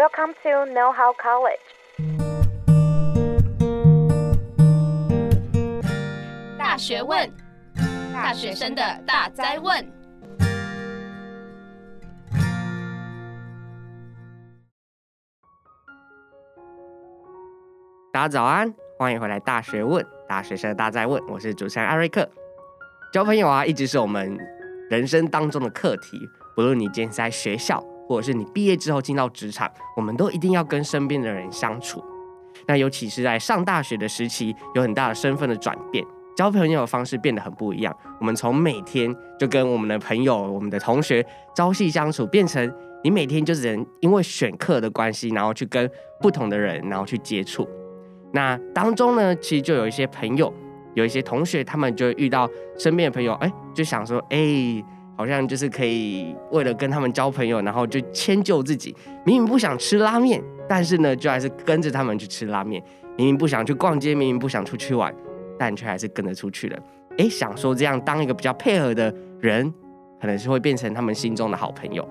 Welcome to Know How College。大学问，大学生的大哉问。大家早安，欢迎回来《大学问》，大学生的大哉问。我是主持人艾瑞克。交朋友啊，一直是我们人生当中的课题。不论你今天是在学校，或者是你毕业之后进到职场，我们都一定要跟身边的人相处。那尤其是在上大学的时期，有很大的身份的转变，交朋友的方式变得很不一样。我们从每天就跟我们的朋友、我们的同学朝夕相处，变成你每天就只能因为选课的关系，然后去跟不同的人，然后去接触。那当中呢，其实就有一些朋友，有一些同学，他们就遇到身边的朋友，哎，就想说，哎。好像就是可以为了跟他们交朋友，然后就迁就自己。明明不想吃拉面，但是呢，就还是跟着他们去吃拉面。明明不想去逛街，明明不想出去玩，但却还是跟着出去了。哎，想说这样当一个比较配合的人，可能是会变成他们心中的好朋友。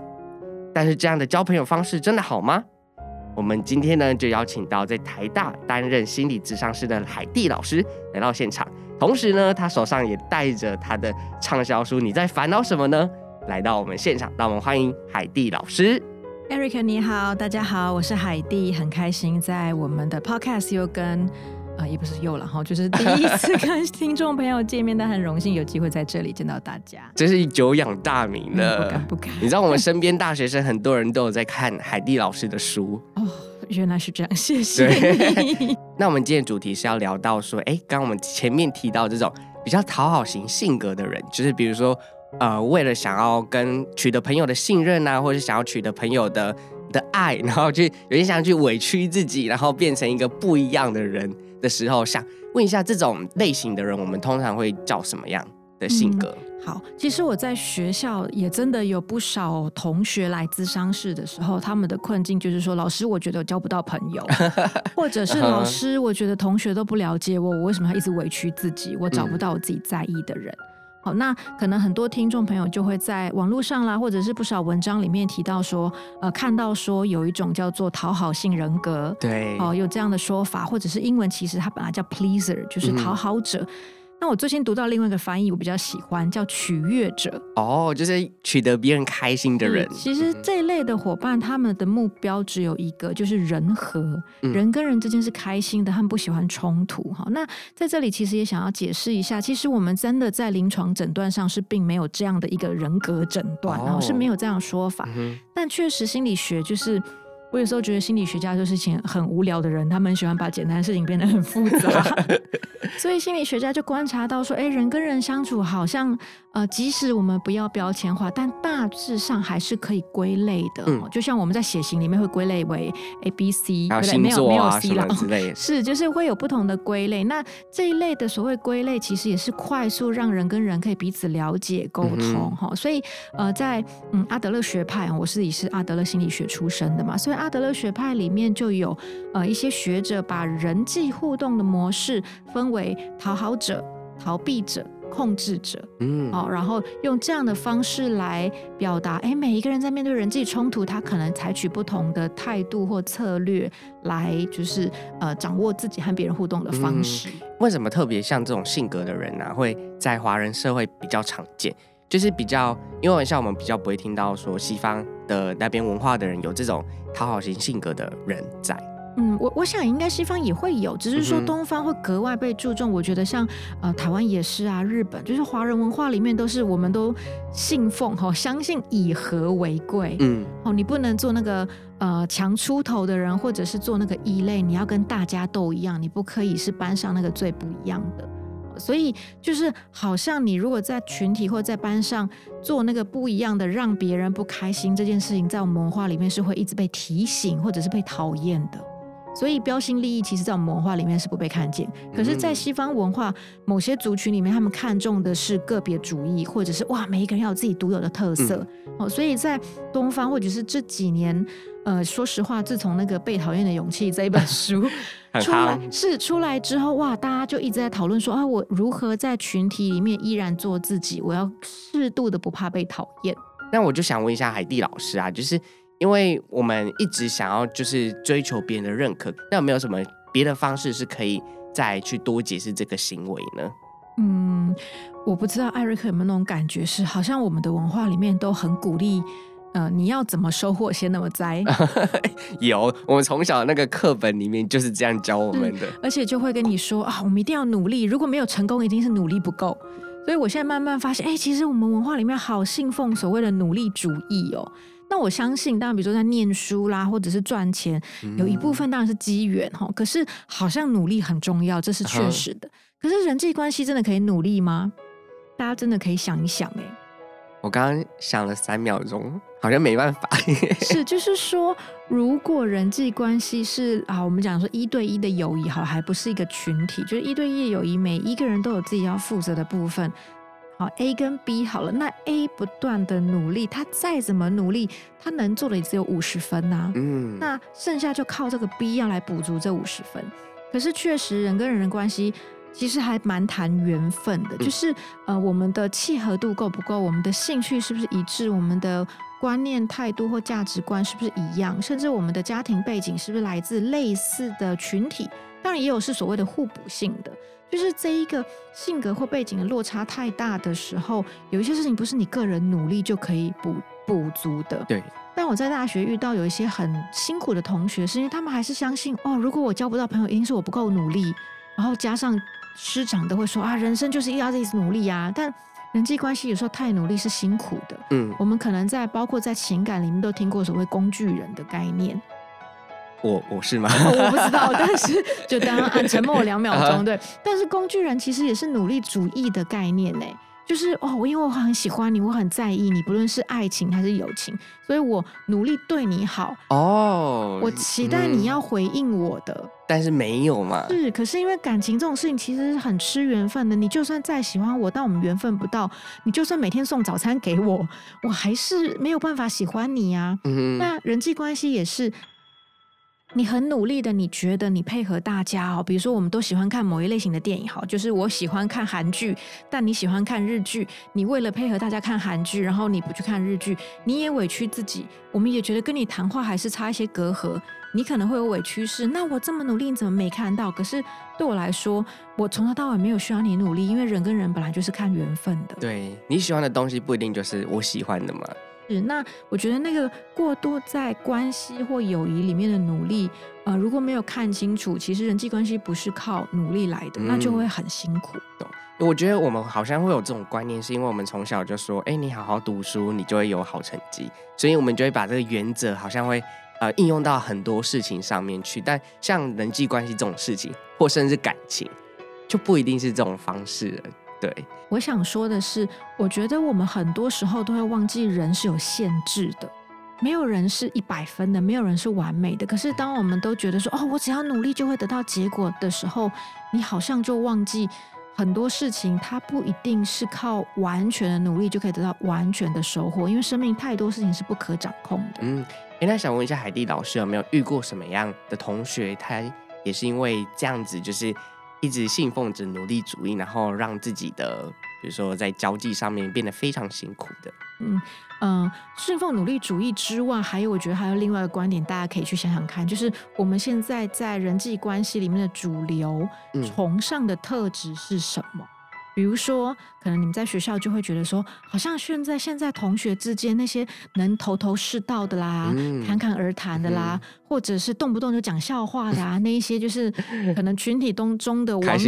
但是这样的交朋友方式真的好吗？我们今天呢，就邀请到在台大担任心理咨商师的海蒂老师来到现场。同时呢，他手上也带着他的畅销书《你在烦恼什么呢》来到我们现场，让我们欢迎海蒂老师。Eric 你好，大家好，我是海蒂，很开心在我们的 Podcast 又跟啊、呃，也不是又了哈，就是第一次跟听众朋友见面，但很荣幸有机会在这里见到大家，真是久仰大名了，嗯、不敢不敢。你知道我们身边大学生很多人都有在看海蒂老师的书哦。原来是这样，谢谢你。那我们今天的主题是要聊到说，哎，刚刚我们前面提到这种比较讨好型性格的人，就是比如说，呃，为了想要跟取得朋友的信任啊，或者是想要取得朋友的的爱，然后去有点想去委屈自己，然后变成一个不一样的人的时候，想问一下，这种类型的人，我们通常会叫什么样的性格？嗯好，其实我在学校也真的有不少同学来咨商室的时候，他们的困境就是说，老师，我觉得我交不到朋友，或者是老师，我觉得同学都不了解我，我为什么要一直委屈自己？我找不到我自己在意的人。嗯、好，那可能很多听众朋友就会在网络上啦，或者是不少文章里面提到说，呃，看到说有一种叫做讨好性人格，对，哦，有这样的说法，或者是英文其实它本来叫 pleaser，就是讨好者。嗯那我最近读到另外一个翻译，我比较喜欢，叫取悦者。哦，就是取得别人开心的人。其实这一类的伙伴，他们的目标只有一个，就是人和，嗯、人跟人之间是开心的，他们不喜欢冲突。哈，那在这里其实也想要解释一下，其实我们真的在临床诊断上是并没有这样的一个人格诊断，然后、哦、是没有这样的说法。嗯、但确实心理学就是。我有时候觉得心理学家做事情很无聊的人，他们喜欢把简单的事情变得很复杂，所以心理学家就观察到说，哎，人跟人相处好像，呃，即使我们不要标签化，但大致上还是可以归类的。嗯、就像我们在血型里面会归类为 A、B、C，还有星座啊没有没有 C 了是就是会有不同的归类。那这一类的所谓归类，其实也是快速让人跟人可以彼此了解沟通哈、嗯。所以呃，在嗯阿德勒学派，我自己是阿德勒心理学出身的嘛，所以。阿德勒学派里面就有呃一些学者把人际互动的模式分为讨好者、逃避者、控制者，嗯，哦，然后用这样的方式来表达，哎，每一个人在面对人际冲突，他可能采取不同的态度或策略来，就是呃掌握自己和别人互动的方式。嗯，为什么特别像这种性格的人呢，啊，会在华人社会比较常见？就是比较，因为像我们比较不会听到说西方的那边文化的人有这种讨好型性格的人在。嗯，我我想应该西方也会有，只是说东方会格外被注重。嗯、我觉得像呃台湾也是啊，日本就是华人文化里面都是我们都信奉哈，相信以和为贵。嗯，哦，你不能做那个呃强出头的人，或者是做那个异类，你要跟大家都一样，你不可以是班上那个最不一样的。所以就是好像你如果在群体或在班上做那个不一样的，让别人不开心这件事情，在我们文化里面是会一直被提醒或者是被讨厌的。所以标新立异，其实在我们文化里面是不被看见。可是，在西方文化某些族群里面，他们看重的是个别主义，或者是哇，每一个人要有自己独有的特色。哦，所以在东方或者是这几年。呃，说实话，自从那个《被讨厌的勇气》这一本书 出来，是出来之后，哇，大家就一直在讨论说啊，我如何在群体里面依然做自己？我要适度的不怕被讨厌。那我就想问一下海蒂老师啊，就是因为我们一直想要就是追求别人的认可，那有没有什么别的方式是可以再去多解释这个行为呢？嗯，我不知道艾瑞克有没有那种感觉，是好像我们的文化里面都很鼓励，呃，你要怎么收获先那么栽。有，我们从小那个课本里面就是这样教我们的，而且就会跟你说啊，我们一定要努力，如果没有成功，一定是努力不够。所以我现在慢慢发现，哎，其实我们文化里面好信奉所谓的努力主义哦。那我相信，当然，比如说在念书啦，或者是赚钱，有一部分当然是机缘哈。可是好像努力很重要，这是确实的。可是人际关系真的可以努力吗？大家真的可以想一想哎。我刚刚想了三秒钟，好像没办法。是，就是说，如果人际关系是啊，我们讲说一对一的友谊，好，还不是一个群体，就是一对一的友谊，每一个人都有自己要负责的部分。好，A 跟 B 好了，那 A 不断的努力，他再怎么努力，他能做的也只有五十分呐、啊。嗯，那剩下就靠这个 B 要来补足这五十分。可是确实，人跟人的关系其实还蛮谈缘分的，就是呃，我们的契合度够不够，我们的兴趣是不是一致，我们的观念、态度或价值观是不是一样，甚至我们的家庭背景是不是来自类似的群体，当然也有是所谓的互补性的。就是这一个性格或背景的落差太大的时候，有一些事情不是你个人努力就可以补补足的。对。但我在大学遇到有一些很辛苦的同学，是因为他们还是相信哦，如果我交不到朋友，一定是我不够努力。然后加上师长都会说啊，人生就是要这一直努力啊。但人际关系有时候太努力是辛苦的。嗯。我们可能在包括在情感里面都听过所谓工具人的概念。我我是吗？我不知道，但是就刚刚按沉默两秒钟，对。但是工具人其实也是努力主义的概念呢，就是哦，我因为我很喜欢你，我很在意你，不论是爱情还是友情，所以我努力对你好哦。我期待你要回应我的，嗯、但是没有嘛？是，可是因为感情这种事情其实是很吃缘分的。你就算再喜欢我，但我们缘分不到，你就算每天送早餐给我，我还是没有办法喜欢你呀、啊。嗯，那人际关系也是。你很努力的，你觉得你配合大家哦，比如说我们都喜欢看某一类型的电影，好，就是我喜欢看韩剧，但你喜欢看日剧，你为了配合大家看韩剧，然后你不去看日剧，你也委屈自己，我们也觉得跟你谈话还是差一些隔阂，你可能会有委屈是，那我这么努力，你怎么没看到？可是对我来说，我从头到尾没有需要你努力，因为人跟人本来就是看缘分的。对，你喜欢的东西不一定就是我喜欢的嘛。是，那我觉得那个过多在关系或友谊里面的努力，呃，如果没有看清楚，其实人际关系不是靠努力来的，嗯、那就会很辛苦。懂？我觉得我们好像会有这种观念，是因为我们从小就说，哎，你好好读书，你就会有好成绩，所以我们就会把这个原则好像会呃应用到很多事情上面去。但像人际关系这种事情，或甚至感情，就不一定是这种方式了。对，我想说的是，我觉得我们很多时候都会忘记人是有限制的，没有人是一百分的，没有人是完美的。可是当我们都觉得说，哦，我只要努力就会得到结果的时候，你好像就忘记很多事情，它不一定是靠完全的努力就可以得到完全的收获，因为生命太多事情是不可掌控的。嗯，哎，那想问一下海蒂老师，有没有遇过什么样的同学，他也是因为这样子，就是。一直信奉着努力主义，然后让自己的，比如说在交际上面变得非常辛苦的。嗯嗯、呃，信奉努力主义之外，还有我觉得还有另外一个观点，大家可以去想想看，就是我们现在在人际关系里面的主流崇尚的特质是什么？嗯比如说，可能你们在学校就会觉得说，好像现在现在同学之间那些能头头是道的啦，嗯、侃侃而谈的啦，嗯、或者是动不动就讲笑话的啊，那一些就是可能群体当中的王子，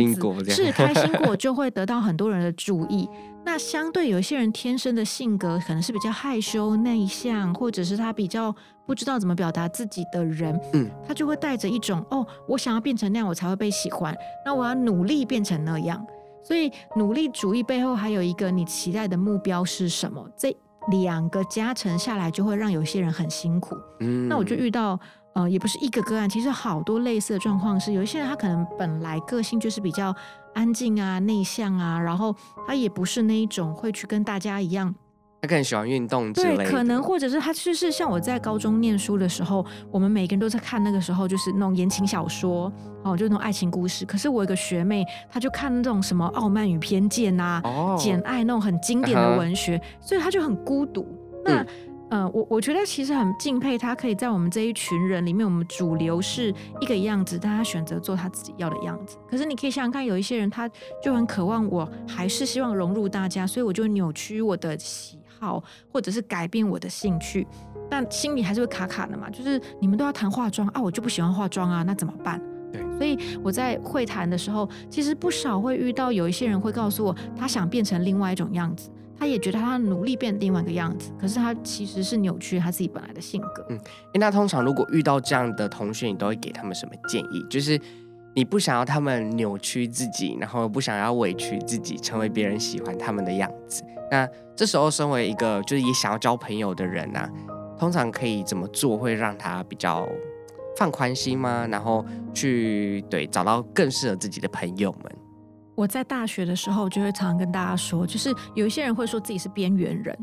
是开心果 就会得到很多人的注意。那相对有一些人天生的性格可能是比较害羞内向，或者是他比较不知道怎么表达自己的人，嗯，他就会带着一种哦，我想要变成那样，我才会被喜欢，那我要努力变成那样。所以，努力主义背后还有一个你期待的目标是什么？这两个加成下来，就会让有些人很辛苦。嗯，那我就遇到，呃，也不是一个个案，其实好多类似的状况是，有一些人他可能本来个性就是比较安静啊、内向啊，然后他也不是那一种会去跟大家一样。他更喜欢运动之类的，对，可能或者是他就是像我在高中念书的时候，我们每个人都在看那个时候就是那种言情小说哦，就那种爱情故事。可是我有一个学妹，她就看那种什么《傲慢与偏见》呐，哦，《简爱》那种很经典的文学，uh huh. 所以她就很孤独。那、嗯、呃，我我觉得其实很敬佩她，可以在我们这一群人里面，我们主流是一个样子，但她选择做她自己要的样子。可是你可以想想看，有一些人他就很渴望，我还是希望融入大家，所以我就扭曲我的喜好，或者是改变我的兴趣，但心里还是会卡卡的嘛。就是你们都要谈化妆啊，我就不喜欢化妆啊，那怎么办？对，所以我在会谈的时候，其实不少会遇到有一些人会告诉我，他想变成另外一种样子，他也觉得他努力变另外一个样子，可是他其实是扭曲他自己本来的性格。嗯，那通常如果遇到这样的同学，你都会给他们什么建议？就是你不想要他们扭曲自己，然后不想要委屈自己，成为别人喜欢他们的样子。那这时候，身为一个就是也想要交朋友的人呢、啊，通常可以怎么做会让他比较放宽心吗？然后去对找到更适合自己的朋友们。我在大学的时候就会常常跟大家说，就是有一些人会说自己是边缘人。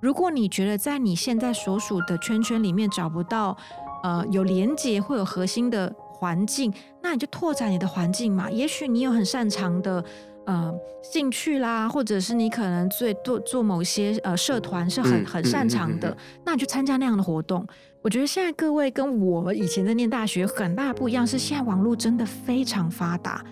如果你觉得在你现在所属的圈圈里面找不到呃有连接或有核心的环境，那你就拓展你的环境嘛。也许你有很擅长的。呃，兴趣啦，或者是你可能最做做某些呃社团是很很擅长的，嗯嗯嗯嗯、那你就参加那样的活动。我觉得现在各位跟我以前在念大学很大的不一样，是现在网络真的非常发达。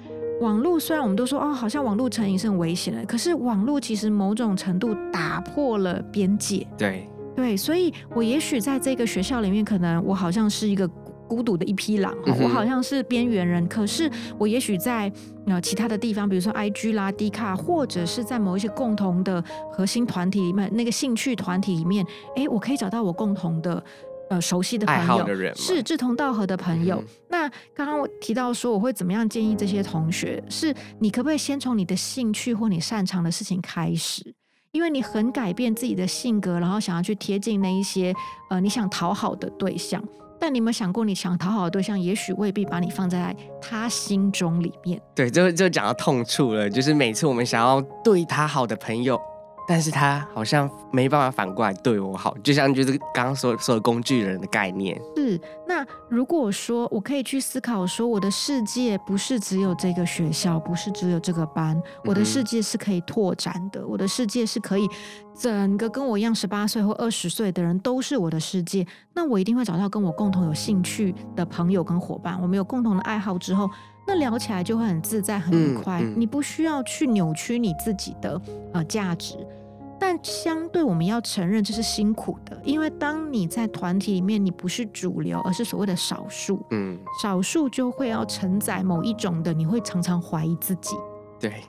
网络虽然我们都说哦，好像网络成瘾是很危险的，可是网络其实某种程度打破了边界。对对，所以我也许在这个学校里面，可能我好像是一个。孤独的一匹狼，我好像是边缘人，可是我也许在呃其他的地方，比如说 IG 啦、D 卡，或者是在某一些共同的核心团体里面，那个兴趣团体里面，哎，我可以找到我共同的呃熟悉的朋友，是志同道合的朋友。嗯、那刚刚我提到说，我会怎么样建议这些同学？是你可不可以先从你的兴趣或你擅长的事情开始？因为你很改变自己的性格，然后想要去贴近那一些呃你想讨好的对象。但你有没有想过，你想讨好的对象，也许未必把你放在他心中里面。对，就就讲到痛处了，就是每次我们想要对他好的朋友。但是他好像没办法反过来对我好，就像就是刚刚说说的工具人的概念。是，那如果说我可以去思考说，我的世界不是只有这个学校，不是只有这个班，我的世界是可以拓展的，嗯、我的世界是可以整个跟我一样十八岁或二十岁的人都是我的世界。那我一定会找到跟我共同有兴趣的朋友跟伙伴，我们有共同的爱好之后，那聊起来就会很自在、很愉快。嗯嗯、你不需要去扭曲你自己的呃价值，但相对我们要承认这是辛苦的，因为当你在团体里面，你不是主流，而是所谓的少数。嗯，少数就会要承载某一种的，你会常常怀疑自己。对，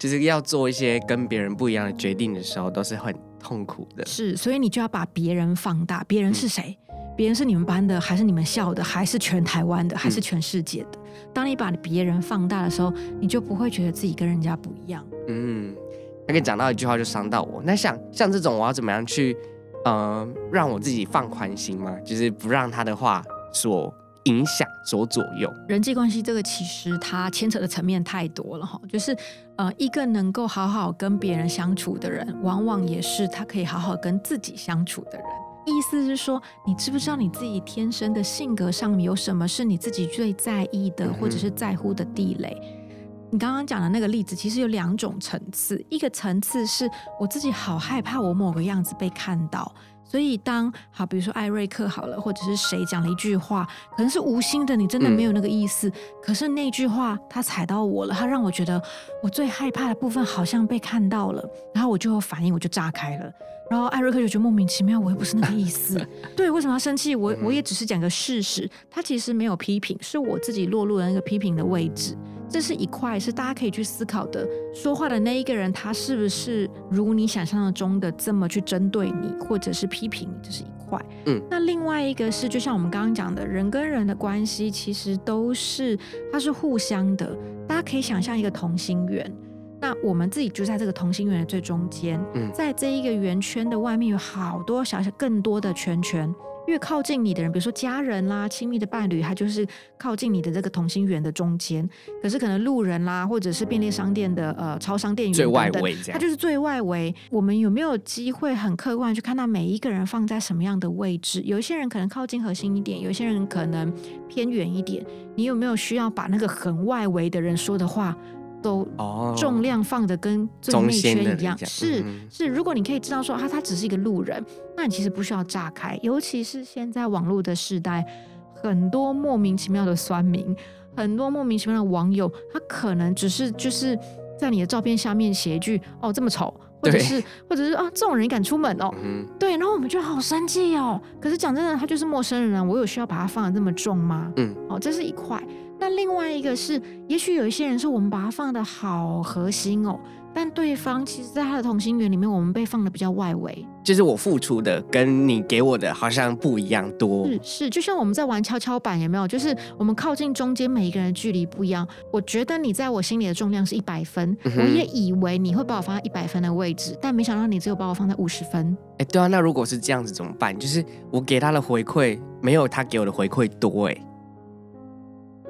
就是要做一些跟别人不一样的决定的时候，都是很痛苦的。是，所以你就要把别人放大。别人是谁？嗯别人是你们班的，还是你们校的，还是全台湾的，还是全世界的？嗯、当你把别人放大的时候，你就不会觉得自己跟人家不一样。嗯，那个讲到一句话就伤到我。那像像这种，我要怎么样去，呃，让我自己放宽心吗？就是不让他的话所影响、所左右。人际关系这个其实它牵扯的层面太多了哈。就是呃，一个能够好好跟别人相处的人，往往也是他可以好好跟自己相处的人。意思是说，你知不知道你自己天生的性格上面有什么是你自己最在意的，或者是在乎的地雷？你刚刚讲的那个例子，其实有两种层次。一个层次是我自己好害怕我某个样子被看到，所以当好，比如说艾瑞克好了，或者是谁讲了一句话，可能是无心的，你真的没有那个意思，嗯、可是那句话他踩到我了，他让我觉得我最害怕的部分好像被看到了，然后我就有反应，我就炸开了。然后艾瑞克就觉得莫名其妙，我又不是那个意思。对，为什么要生气？我我也只是讲个事实。他其实没有批评，是我自己落入了那个批评的位置。这是一块是大家可以去思考的。说话的那一个人，他是不是如你想象中的这么去针对你，或者是批评你？这是一块。嗯。那另外一个是，就像我们刚刚讲的，人跟人的关系其实都是它是互相的。大家可以想象一个同心圆。那我们自己就在这个同心圆的最中间，嗯，在这一个圆圈的外面有好多小小更多的圈圈，越靠近你的人，比如说家人啦、亲密的伴侣，他就是靠近你的这个同心圆的中间。可是可能路人啦，或者是便利商店的呃超商店员等等，最外围，他就是最外围。我们有没有机会很客观去看到每一个人放在什么样的位置？有一些人可能靠近核心一点，有一些人可能偏远一点。你有没有需要把那个很外围的人说的话？都重量放的跟最内圈一样，是是。如果你可以知道说啊，他只是一个路人，那你其实不需要炸开。尤其是现在网络的时代，很多莫名其妙的酸民，很多莫名其妙的网友，他可能只是就是在你的照片下面写一句“哦，这么丑”，或者是或者是啊，这种人敢出门哦？嗯、对，然后我们就好生气哦。可是讲真的，他就是陌生人，我有需要把他放的这么重吗？嗯，哦，这是一块。那另外一个是，也许有一些人是我们把他放的好核心哦，但对方其实在他的同心圆里面，我们被放的比较外围。就是我付出的跟你给我的好像不一样多。是是，就像我们在玩跷跷板，有没有？就是我们靠近中间每一个人的距离不一样。我觉得你在我心里的重量是一百分，嗯、我也以为你会把我放在一百分的位置，但没想到你只有把我放在五十分。哎，对啊，那如果是这样子怎么办？就是我给他的回馈没有他给我的回馈多哎。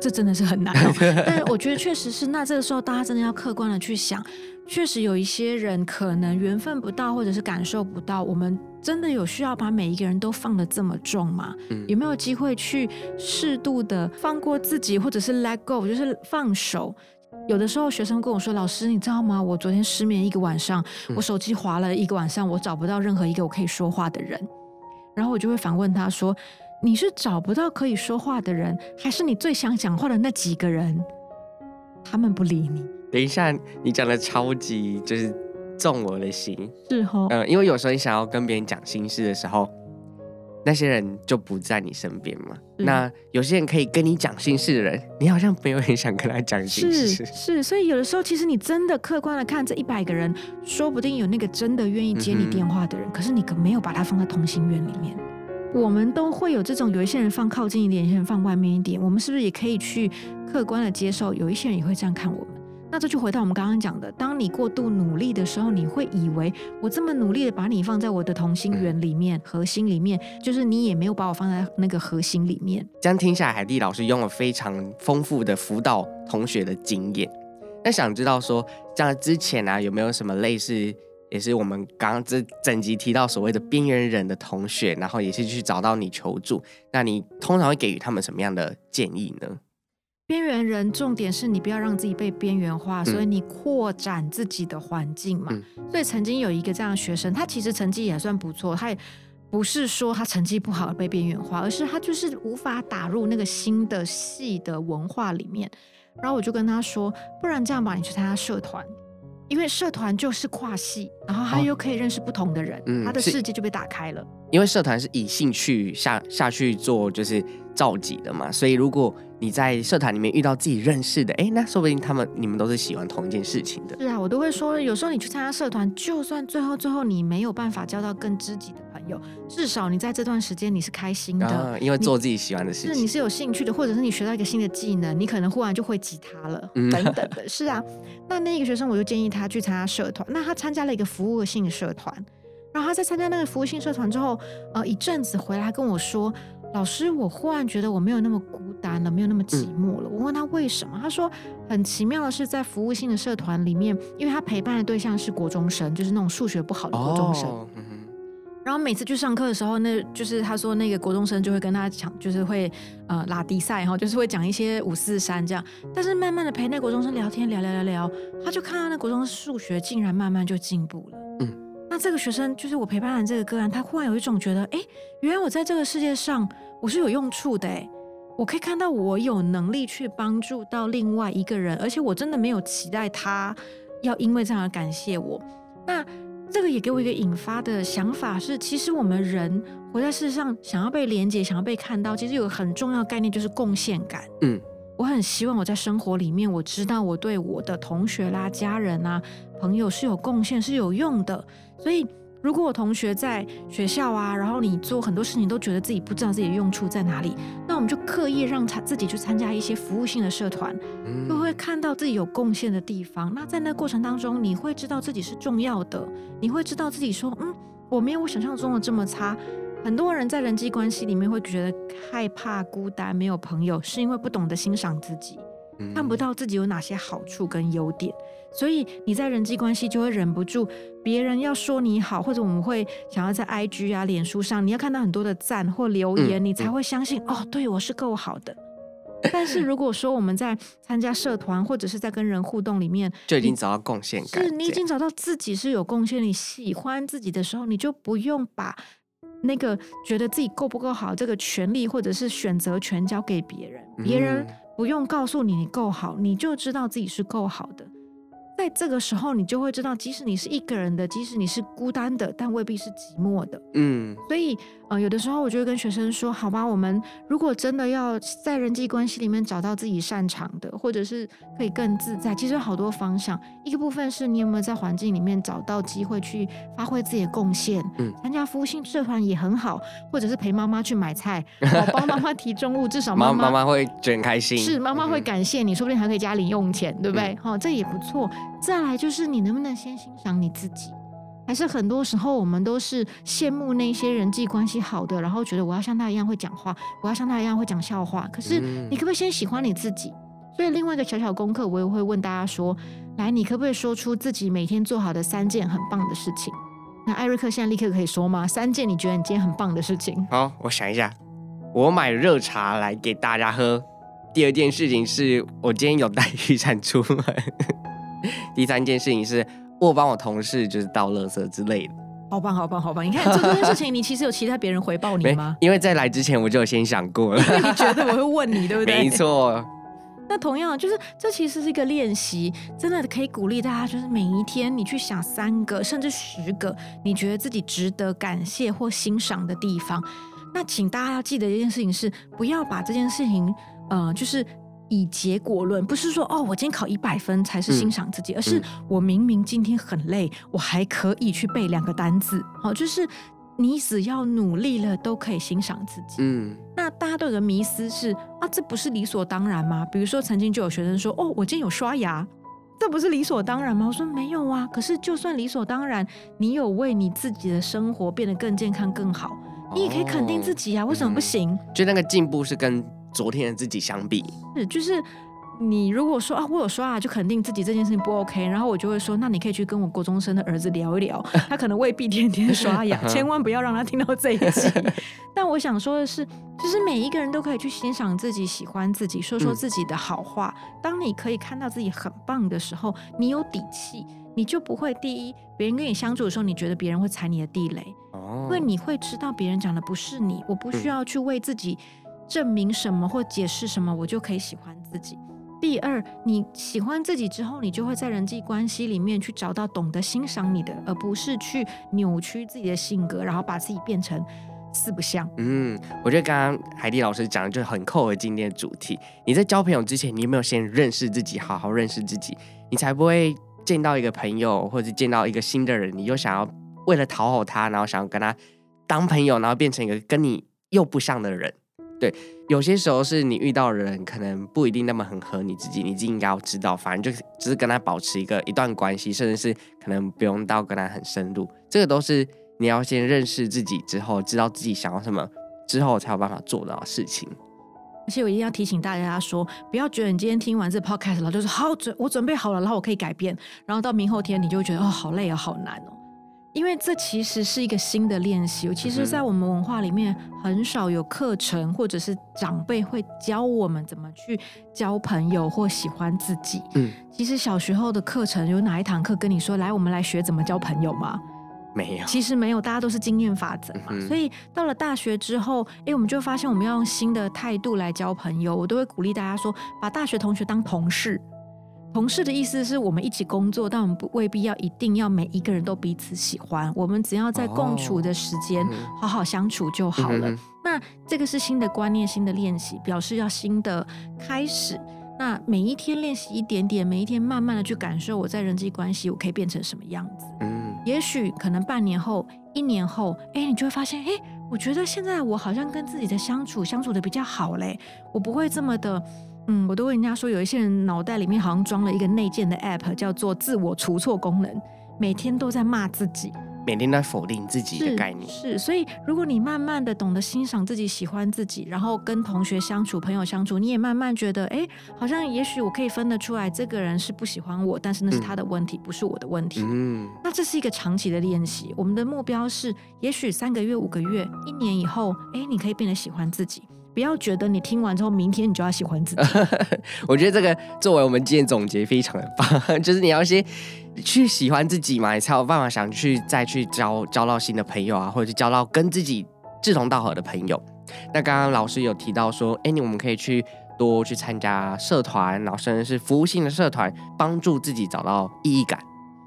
这真的是很难哦，但我觉得确实是。那这个时候，大家真的要客观的去想，确实有一些人可能缘分不到，或者是感受不到。我们真的有需要把每一个人都放得这么重吗？嗯，有没有机会去适度的放过自己，或者是 let go，就是放手？有的时候学生跟我说：“老师，你知道吗？我昨天失眠一个晚上，我手机滑了一个晚上，我找不到任何一个我可以说话的人。”然后我就会反问他说。你是找不到可以说话的人，还是你最想讲话的那几个人，他们不理你？等一下，你讲的超级就是中我的心，是哦。嗯，因为有时候你想要跟别人讲心事的时候，那些人就不在你身边嘛。那有些人可以跟你讲心事的人，你好像没有很想跟他讲心事。是是，所以有的时候，其实你真的客观的看这一百个人，说不定有那个真的愿意接你电话的人，嗯、可是你可没有把他放在同心圆里面。我们都会有这种，有一些人放靠近一点，有些人放外面一点。我们是不是也可以去客观的接受，有一些人也会这样看我们？那这就回到我们刚刚讲的，当你过度努力的时候，你会以为我这么努力的把你放在我的同心圆里面、核心里面，就是你也没有把我放在那个核心里面。这样听下来，海蒂老师用了非常丰富的辅导同学的经验。那想知道说，这样之前啊，有没有什么类似？也是我们刚刚这整集提到所谓的边缘人的同学，然后也是去找到你求助。那你通常会给予他们什么样的建议呢？边缘人重点是你不要让自己被边缘化，所以你扩展自己的环境嘛。嗯、所以曾经有一个这样的学生，他其实成绩也算不错，他也不是说他成绩不好而被边缘化，而是他就是无法打入那个新的系的文化里面。然后我就跟他说，不然这样吧，你去参加社团。因为社团就是跨系，然后他又可以认识不同的人，哦嗯、他的世界就被打开了。因为社团是以兴趣下下去做，就是召集的嘛，所以如果你在社团里面遇到自己认识的，哎，那说不定他们你们都是喜欢同一件事情的。是啊，我都会说，有时候你去参加社团，就算最后最后你没有办法交到更知己的。朋友，至少你在这段时间你是开心的，啊，因为做自己喜欢的事情，是你是有兴趣的，或者是你学到一个新的技能，你可能忽然就会吉他了，嗯、等等的。是啊，那那个学生我就建议他去参加社团，那他参加了一个服务性社团，然后他在参加那个服务性社团之后，呃，一阵子回来跟我说，老师，我忽然觉得我没有那么孤单了，没有那么寂寞了。嗯、我问他为什么，他说很奇妙的是，在服务性的社团里面，因为他陪伴的对象是国中生，就是那种数学不好的国中生。哦嗯然后每次去上课的时候，那就是他说那个国中生就会跟他讲，就是会呃拉低赛，然后就是会讲一些五四三这样。但是慢慢的陪那国中生聊天，聊聊聊聊，他就看到那国中生数学竟然慢慢就进步了。嗯，那这个学生就是我陪伴的这个个案，他忽然有一种觉得，哎，原来我在这个世界上我是有用处的，哎，我可以看到我有能力去帮助到另外一个人，而且我真的没有期待他要因为这样而感谢我。那。这个也给我一个引发的想法是，其实我们人活在世上，想要被连接，想要被看到，其实有个很重要的概念就是贡献感。嗯，我很希望我在生活里面，我知道我对我的同学啦、家人啊、朋友是有贡献、是有用的，所以。如果我同学在学校啊，然后你做很多事情都觉得自己不知道自己的用处在哪里，那我们就刻意让他自己去参加一些服务性的社团，就会看到自己有贡献的地方。那在那过程当中，你会知道自己是重要的，你会知道自己说，嗯，我没有我想象中的这么差。很多人在人际关系里面会觉得害怕孤单，没有朋友，是因为不懂得欣赏自己，看不到自己有哪些好处跟优点。所以你在人际关系就会忍不住，别人要说你好，或者我们会想要在 IG 啊、脸书上，你要看到很多的赞或留言，嗯、你才会相信、嗯、哦，对我是够好的。但是如果说我们在参加社团或者是在跟人互动里面，就已经找到贡献感，是你已经找到自己是有贡献，你喜欢自己的时候，你就不用把那个觉得自己够不够好这个权利或者是选择权交给别人，别人不用告诉你你够好，你就知道自己是够好的。在这个时候，你就会知道，即使你是一个人的，即使你是孤单的，但未必是寂寞的。嗯，所以，呃，有的时候我就会跟学生说，好吧，我们如果真的要在人际关系里面找到自己擅长的，或者是可以更自在，其实有好多方向。一个部分是你有没有在环境里面找到机会去发挥自己的贡献，嗯，参加服务性社团也很好，或者是陪妈妈去买菜，帮妈妈提重物，至少妈妈妈妈会觉得很开心，是妈妈会感谢你，说不定还可以加零用钱，对不对？好、嗯，这也不错。再来就是你能不能先欣赏你自己，还是很多时候我们都是羡慕那些人际关系好的，然后觉得我要像他一样会讲话，我要像他一样会讲笑话。可是你可不可以先喜欢你自己？所以另外一个小小功课，我也会问大家说：来，你可不可以说出自己每天做好的三件很棒的事情？那艾瑞克现在立刻可以说吗？三件你觉得你今天很棒的事情？好，我想一下，我买热茶来给大家喝。第二件事情是我今天有带雨伞出门。第三件事情是我帮我同事就是倒垃圾之类的，好棒好棒好棒！你看做这件事情，你其实有期待别人回报你 吗？因为在来之前我就有先想过了，因为你觉得我会问你，对不对？没错。那同样就是这其实是一个练习，真的可以鼓励大家，就是每一天你去想三个甚至十个你觉得自己值得感谢或欣赏的地方。那请大家要记得一件事情是，不要把这件事情，呃，就是。以结果论，不是说哦，我今天考一百分才是欣赏自己，嗯、而是我明明今天很累，我还可以去背两个单字。好，就是你只要努力了，都可以欣赏自己。嗯，那大家都有个迷思是啊，这不是理所当然吗？比如说，曾经就有学生说，哦，我今天有刷牙，这不是理所当然吗？我说没有啊，可是就算理所当然，你有为你自己的生活变得更健康、更好，你也可以肯定自己啊，为什么不行？就那个进步是跟。昨天的自己相比，是就是你如果说啊，我有刷牙就肯定自己这件事情不 OK，然后我就会说，那你可以去跟我国中生的儿子聊一聊，他可能未必天天刷牙，千万不要让他听到这一集。但我想说的是，就是每一个人都可以去欣赏自己，喜欢自己，说说自己的好话。嗯、当你可以看到自己很棒的时候，你有底气，你就不会第一，别人跟你相处的时候，你觉得别人会踩你的地雷，哦、因为你会知道别人讲的不是你，我不需要去为自己。证明什么或解释什么，我就可以喜欢自己。第二，你喜欢自己之后，你就会在人际关系里面去找到懂得欣赏你的，而不是去扭曲自己的性格，然后把自己变成四不像。嗯，我觉得刚刚海蒂老师讲的就很扣合今天的主题。你在交朋友之前，你有没有先认识自己，好好认识自己，你才不会见到一个朋友或者见到一个新的人，你又想要为了讨好他，然后想要跟他当朋友，然后变成一个跟你又不像的人。对，有些时候是你遇到的人可能不一定那么很合你自己，你自己应该要知道，反正就只是跟他保持一个一段关系，甚至是可能不用到跟他很深入，这个都是你要先认识自己之后，知道自己想要什么之后才有办法做到的事情。而且我一定要提醒大家说，不要觉得你今天听完这 podcast 了，就是好准，我准备好了，然后我可以改变，然后到明后天你就会觉得哦，好累啊，好难哦。因为这其实是一个新的练习，其实，在我们文化里面很少有课程，或者是长辈会教我们怎么去交朋友或喜欢自己。嗯，其实小时候的课程有哪一堂课跟你说，来，我们来学怎么交朋友吗？没有，其实没有，大家都是经验法则嘛。所以到了大学之后，哎，我们就发现我们要用新的态度来交朋友。我都会鼓励大家说，把大学同学当同事。同事的意思是我们一起工作，但我们不未必要一定要每一个人都彼此喜欢。我们只要在共处的时间好好相处就好了。那这个是新的观念、新的练习，表示要新的开始。那每一天练习一点点，每一天慢慢的去感受我在人际关系我可以变成什么样子。嗯，也许可能半年后、一年后，哎，你就会发现，哎，我觉得现在我好像跟自己的相处相处的比较好嘞，我不会这么的。嗯，我都问人家说，有一些人脑袋里面好像装了一个内建的 app，叫做自我除错功能，每天都在骂自己，每天都在否定自己的概念。是，是，所以如果你慢慢的懂得欣赏自己，喜欢自己，然后跟同学相处、朋友相处，你也慢慢觉得，哎，好像也许我可以分得出来，这个人是不喜欢我，但是那是他的问题，嗯、不是我的问题。嗯，那这是一个长期的练习。我们的目标是，也许三个月、五个月、一年以后，哎，你可以变得喜欢自己。不要觉得你听完之后，明天你就要喜欢自己。我觉得这个作为我们今天总结非常的棒，就是你要先去喜欢自己嘛，你才有办法想去再去交交到新的朋友啊，或者是交到跟自己志同道合的朋友。那刚刚老师有提到说，哎，你我们可以去多去参加社团，然后甚至是服务性的社团，帮助自己找到意义感。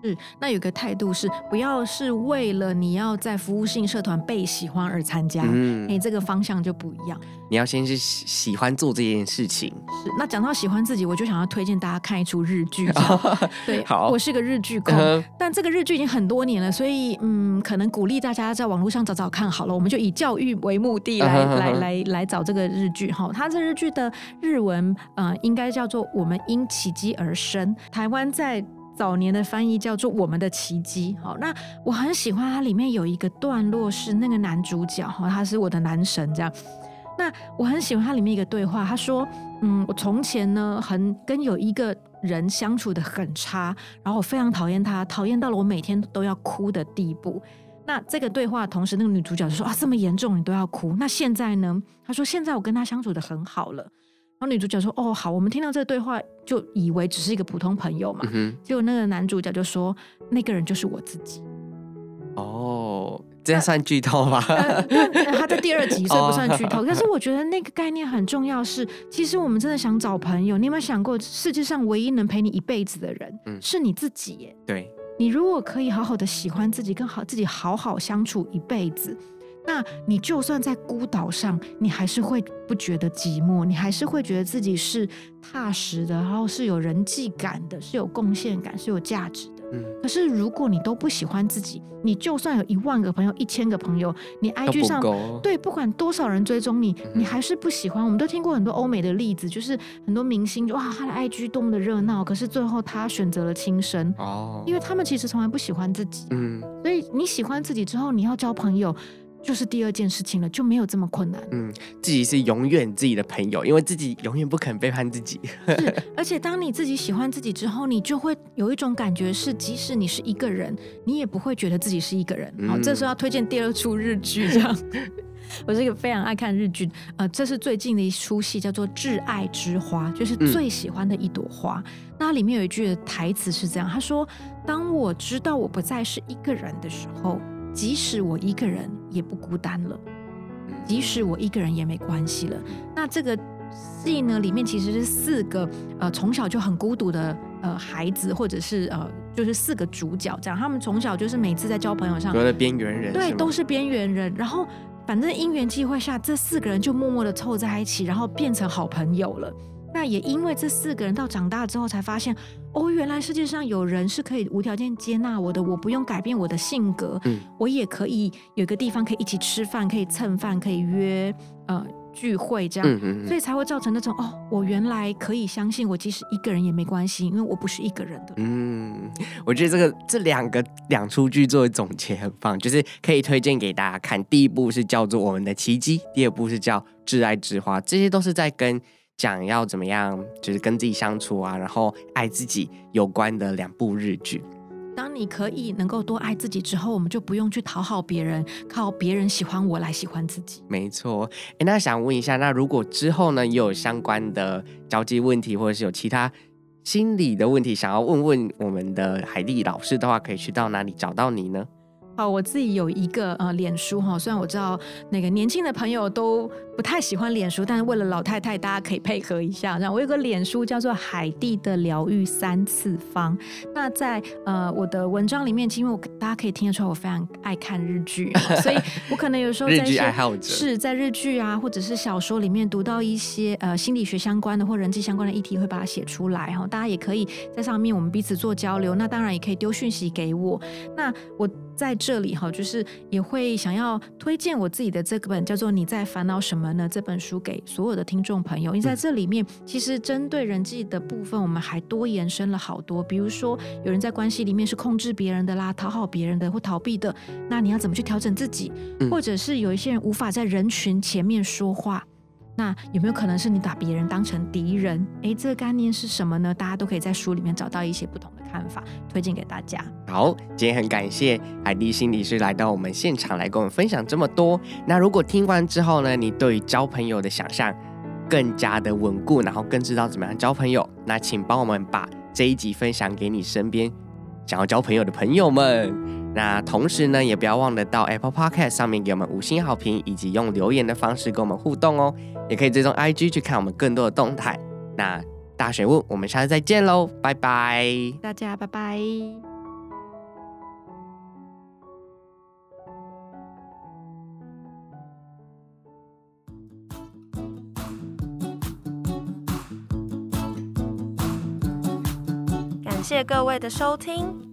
是，那有个态度是，不要是为了你要在服务性社团被喜欢而参加，嗯，你这个方向就不一样。你要先是喜喜欢做这件事情。是，那讲到喜欢自己，我就想要推荐大家看一出日剧。对，好，我是个日剧控，但这个日剧已经很多年了，所以嗯，可能鼓励大家在网络上找找看好了。我们就以教育为目的来来来来找这个日剧哈。它这日剧的日文呃，应该叫做“我们因奇迹而生”。台湾在。早年的翻译叫做《我们的奇迹》。好，那我很喜欢它里面有一个段落是那个男主角哈，他是我的男神这样。那我很喜欢它里面一个对话，他说：“嗯，我从前呢很跟有一个人相处得很差，然后我非常讨厌他，讨厌到了我每天都要哭的地步。”那这个对话同时，那个女主角就说：“啊，这么严重你都要哭？那现在呢？”他说：“现在我跟他相处得很好了。”然后女主角说：“哦，好，我们听到这个对话，就以为只是一个普通朋友嘛。嗯、结果那个男主角就说：‘那个人就是我自己。’哦，这样算剧透吗？呃、他在第二集，所以不算剧透。但是我觉得那个概念很重要是，是其实我们真的想找朋友。你有没有想过，世界上唯一能陪你一辈子的人，嗯、是你自己耶？对，你如果可以好好的喜欢自己，跟好自己好好相处一辈子。”那你就算在孤岛上，你还是会不觉得寂寞，你还是会觉得自己是踏实的，然后是有人际感的，是有贡献感，是有价值的。嗯。可是如果你都不喜欢自己，你就算有一万个朋友、一千个朋友，你 IG 上对不管多少人追踪你，你还是不喜欢。我们都听过很多欧美的例子，就是很多明星就哇，他的 IG 多么的热闹，可是最后他选择了轻生哦，因为他们其实从来不喜欢自己。嗯。所以你喜欢自己之后，你要交朋友。就是第二件事情了，就没有这么困难。嗯，自己是永远自己的朋友，因为自己永远不肯背叛自己。是，而且当你自己喜欢自己之后，你就会有一种感觉是，即使你是一个人，你也不会觉得自己是一个人。好，这时候要推荐第二出日剧，这样。我是一个非常爱看日剧，呃，这是最近的一出戏，叫做《挚爱之花》，就是最喜欢的一朵花。嗯、那里面有一句台词是这样，他说：“当我知道我不再是一个人的时候。”即使我一个人也不孤单了，即使我一个人也没关系了。那这个戏呢，里面其实是四个呃从小就很孤独的呃孩子，或者是呃就是四个主角这样。他们从小就是每次在交朋友上，都是边缘人，对，都是边缘人。然后反正因缘际会下，这四个人就默默的凑在一起，然后变成好朋友了。那也因为这四个人到长大之后才发现，哦，原来世界上有人是可以无条件接纳我的，我不用改变我的性格，嗯，我也可以有个地方可以一起吃饭，可以蹭饭，可以约呃聚会这样，嗯嗯嗯，所以才会造成那种哦，我原来可以相信我即使一个人也没关系，因为我不是一个人的。嗯，我觉得这个这两个两出剧作为总结很棒，就是可以推荐给大家看。第一部是叫做《我们的奇迹》，第二部是叫《挚爱之花》，这些都是在跟。讲要怎么样，就是跟自己相处啊，然后爱自己有关的两部日剧。当你可以能够多爱自己之后，我们就不用去讨好别人，靠别人喜欢我来喜欢自己。没错。哎，那想问一下，那如果之后呢，也有相关的交际问题，或者是有其他心理的问题，想要问问我们的海蒂老师的话，可以去到哪里找到你呢？好，我自己有一个呃脸书哈，虽然我知道那个年轻的朋友都不太喜欢脸书，但是为了老太太，大家可以配合一下。然后我有个脸书叫做海蒂的疗愈三次方。那在呃我的文章里面，因为我大家可以听得出来，我非常爱看日剧，所以我可能有时候在一些是在日剧啊，或者是小说里面读到一些呃心理学相关的或人际相关的议题，会把它写出来哈。大家也可以在上面我们彼此做交流。那当然也可以丢讯息给我。那我。在这里哈，就是也会想要推荐我自己的这本叫做《你在烦恼什么呢》这本书给所有的听众朋友。因为在这里面，其实针对人际的部分，我们还多延伸了好多。比如说，有人在关系里面是控制别人的啦，讨好别人的或逃避的，那你要怎么去调整自己？或者是有一些人无法在人群前面说话。那有没有可能是你把别人当成敌人？诶，这个概念是什么呢？大家都可以在书里面找到一些不同的看法，推荐给大家。好，今天很感谢海蒂心理师来到我们现场来跟我们分享这么多。那如果听完之后呢，你对于交朋友的想象更加的稳固，然后更知道怎么样交朋友，那请帮我们把这一集分享给你身边想要交朋友的朋友们。那同时呢，也不要忘了到 Apple Podcast 上面给我们五星好评，以及用留言的方式跟我们互动哦。也可以追踪 IG 去看我们更多的动态。那大水问，我们下次再见喽，拜拜！大家拜拜。感谢各位的收听。